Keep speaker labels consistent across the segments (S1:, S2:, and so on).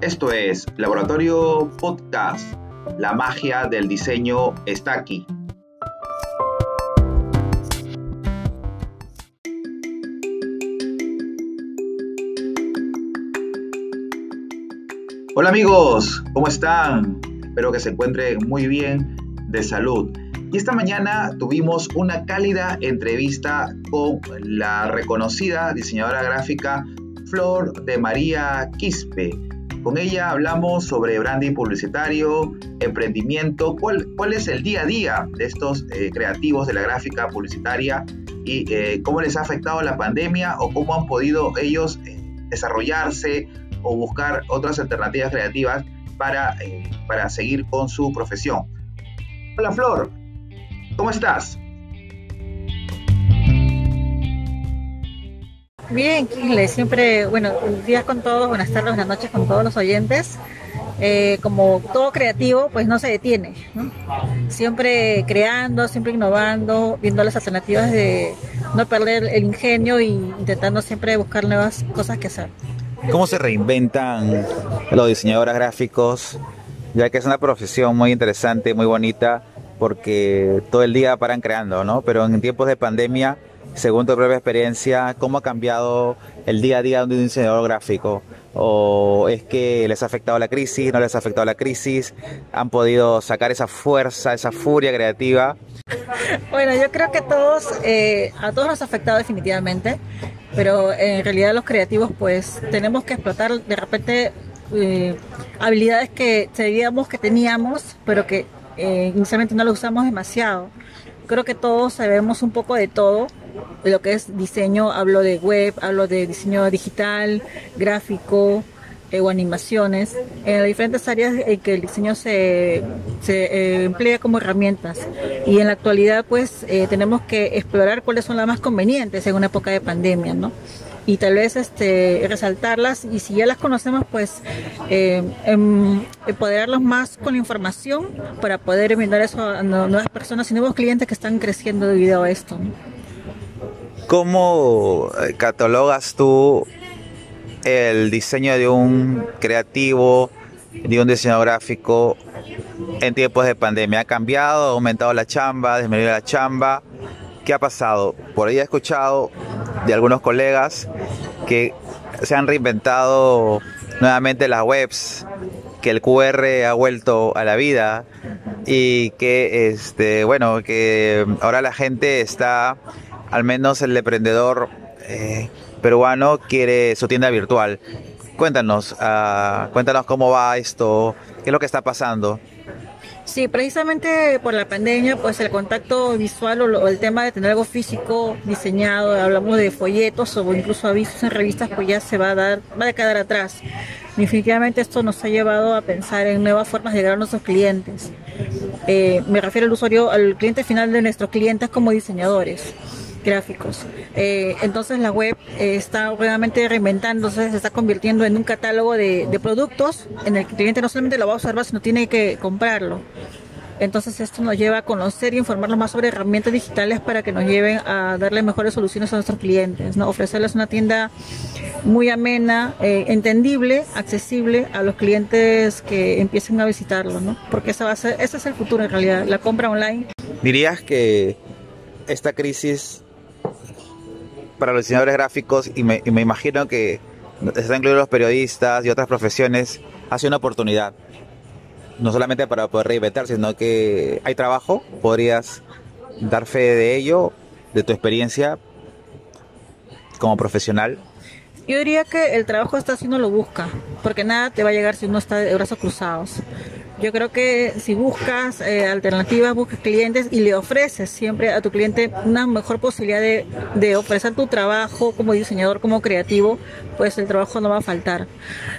S1: Esto es Laboratorio Podcast. La magia del diseño está aquí. Hola amigos, ¿cómo están? Espero que se encuentren muy bien de salud. Y esta mañana tuvimos una cálida entrevista con la reconocida diseñadora gráfica Flor de María Quispe. Con ella hablamos sobre branding publicitario, emprendimiento, cuál, es el día a día de estos eh, creativos de la gráfica publicitaria y eh, cómo les ha afectado la pandemia o cómo han podido ellos eh, desarrollarse o buscar otras alternativas creativas para, para seguir con su profesión. Hola Flor, ¿cómo estás?
S2: Bien, Kingle, siempre, bueno, días con todos, buenas tardes, buenas noches con todos los oyentes. Eh, como todo creativo, pues no se detiene, Siempre creando, siempre innovando, viendo las alternativas de no perder el ingenio y intentando siempre buscar nuevas cosas que hacer.
S1: ¿Cómo se reinventan los diseñadores gráficos? Ya que es una profesión muy interesante, muy bonita, porque todo el día paran creando, ¿no? Pero en tiempos de pandemia según tu propia experiencia, cómo ha cambiado el día a día de un diseñador gráfico. ¿O es que les ha afectado la crisis, no les ha afectado la crisis? ¿Han podido sacar esa fuerza, esa furia creativa?
S2: Bueno, yo creo que todos, eh, a todos nos ha afectado definitivamente, pero en realidad los creativos pues tenemos que explotar de repente eh, habilidades que sabíamos que teníamos, pero que eh, inicialmente no lo usamos demasiado. Creo que todos sabemos un poco de todo lo que es diseño, hablo de web, hablo de diseño digital, gráfico eh, o animaciones, en las diferentes áreas en que el diseño se, se eh, emplea como herramientas. Y en la actualidad pues eh, tenemos que explorar cuáles son las más convenientes en una época de pandemia, ¿no? y tal vez este, resaltarlas y si ya las conocemos pues eh, em, empoderarlos más con la información para poder brindar eso a nuevas personas y nuevos clientes que están creciendo debido a esto.
S1: ¿Cómo eh, catalogas tú el diseño de un creativo, de un diseñador gráfico en tiempos de pandemia? ¿Ha cambiado, ha aumentado la chamba, ha disminuido la chamba? ¿Qué ha pasado? Por ahí he escuchado de algunos colegas que se han reinventado nuevamente las webs, que el QR ha vuelto a la vida y que este bueno que ahora la gente está al menos el emprendedor eh, peruano quiere su tienda virtual. Cuéntanos, uh, cuéntanos cómo va esto, qué es lo que está pasando.
S2: Sí, precisamente por la pandemia, pues el contacto visual o, el tema de tener algo físico diseñado, hablamos de folletos o incluso avisos en revistas, pues ya se va a dar, va a quedar atrás. Definitivamente esto nos ha llevado a pensar en nuevas formas de llegar a nuestros clientes. Eh, me refiero al usuario, al cliente final de nuestros clientes como diseñadores gráficos. Eh, entonces la web eh, está realmente reinventándose, se está convirtiendo en un catálogo de, productos en el que el cliente no solamente lo va a observar, sino tiene que comprarlo. Entonces esto nos lleva a conocer y informarnos más sobre herramientas digitales para que nos lleven a darle mejores soluciones a nuestros clientes, ¿no? ofrecerles una tienda muy amena, eh, entendible, accesible a los clientes que empiecen a visitarlo, ¿no? porque esa va a ser, ese es el futuro en realidad, la compra online.
S1: ¿Dirías que esta crisis para los diseñadores gráficos y me, imagino que están incluidos los periodistas y otras profesiones, hace una oportunidad. No solamente para poder reinventar, sino que hay trabajo, podrías dar fe de ello, de tu experiencia como profesional.
S2: Yo diría que el trabajo está si uno lo busca, porque nada te va a llegar si uno está de brazos cruzados. Yo creo que si buscas eh, alternativas, buscas clientes y le ofreces siempre a tu cliente una mejor posibilidad de, ofrecer tu trabajo como diseñador, como creativo, pues el trabajo no va a faltar.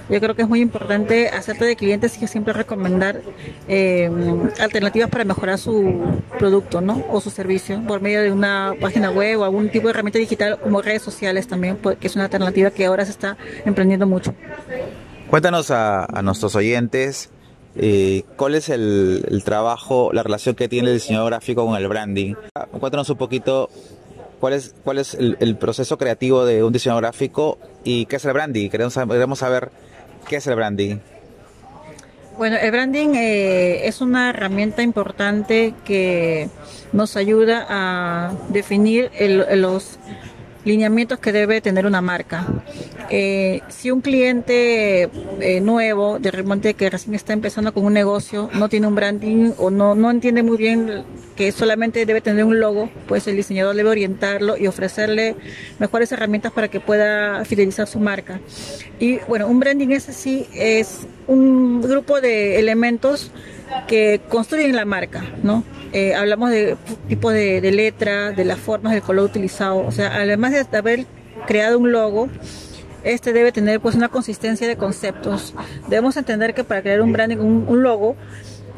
S2: Yo creo que es muy importante hacerte de clientes y siempre recomendar eh, alternativas para mejorar su producto ¿no? o su servicio por medio de una página web o algún tipo de herramienta digital como redes sociales también, pues, que es una alternativa que ahora se está emprendiendo mucho.
S1: Cuéntanos a, a nuestros oyentes eh, ¿Cuál es el, trabajo, la relación que tiene el diseñador gráfico con el branding? Cuéntanos un poquito cuál es, cuál es el, proceso creativo de un diseñador gráfico y qué es el branding. Queremos, queremos saber ¿Qué es el branding?
S2: Bueno, el branding eh, es una herramienta importante que nos ayuda a definir los lineamientos que debe tener una marca. Eh, si un cliente eh, nuevo, de repente que recién está empezando con un negocio, no tiene un branding o no, no entiende muy bien que solamente debe tener un logo, pues el diseñador debe orientarlo y ofrecerle mejores herramientas para que pueda fidelizar su marca. Y bueno, un branding es así, es un grupo de elementos que construyen la marca, ¿no? Eh, hablamos de tipo de, de letra, de las formas, del color utilizado, o sea, además de haber creado un logo, este debe tener pues una consistencia de conceptos. Debemos entender que para crear un branding, un, logo,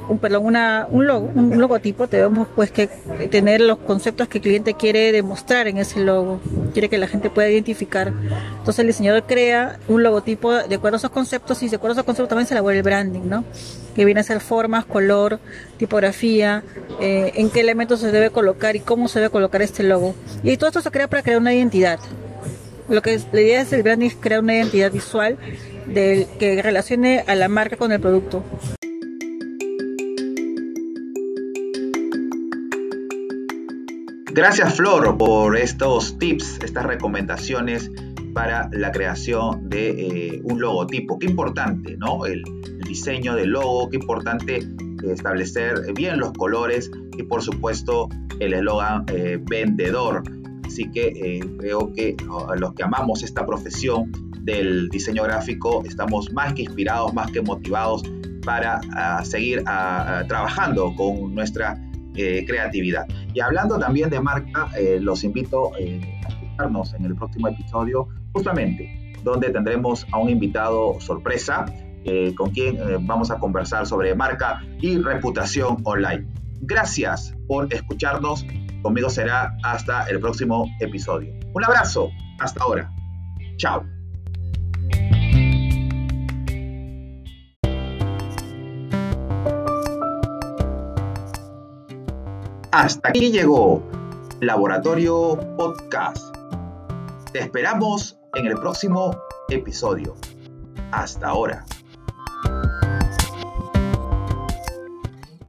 S2: un perdón, una, un logo, un logotipo, debemos pues que tener los conceptos que el cliente quiere demostrar en ese logo, quiere que la gente pueda identificar. Entonces el diseñador crea un logotipo de acuerdo a esos conceptos y de acuerdo a esos conceptos también se elabora el branding, ¿no? Que viene a ser formas, color, tipografía, eh, en qué elementos se debe colocar y cómo se debe colocar este logo. Y todo esto se crea para crear una identidad. Lo que la idea es el branding es crear una identidad visual del, que relacione a la marca con el producto.
S1: Gracias Flor por estos tips, estas recomendaciones para la creación de eh, un logotipo. Qué importante, ¿no? El, diseño del logo, qué importante establecer bien los colores y por supuesto el eslogan eh, vendedor. Así que eh, creo que los que amamos esta profesión del diseño gráfico estamos más que inspirados, más que motivados para ah, seguir ah, trabajando con nuestra eh, creatividad. Y hablando también de marca, eh, los invito a escucharnos en el próximo episodio, justamente donde tendremos a un invitado sorpresa con quien vamos a conversar sobre marca y reputación online. Gracias por escucharnos Conmigo será hasta el próximo episodio. Un abrazo. Hasta ahora. Chao. Hasta aquí llegó Laboratorio Podcast. Te esperamos en el próximo episodio. Hasta ahora.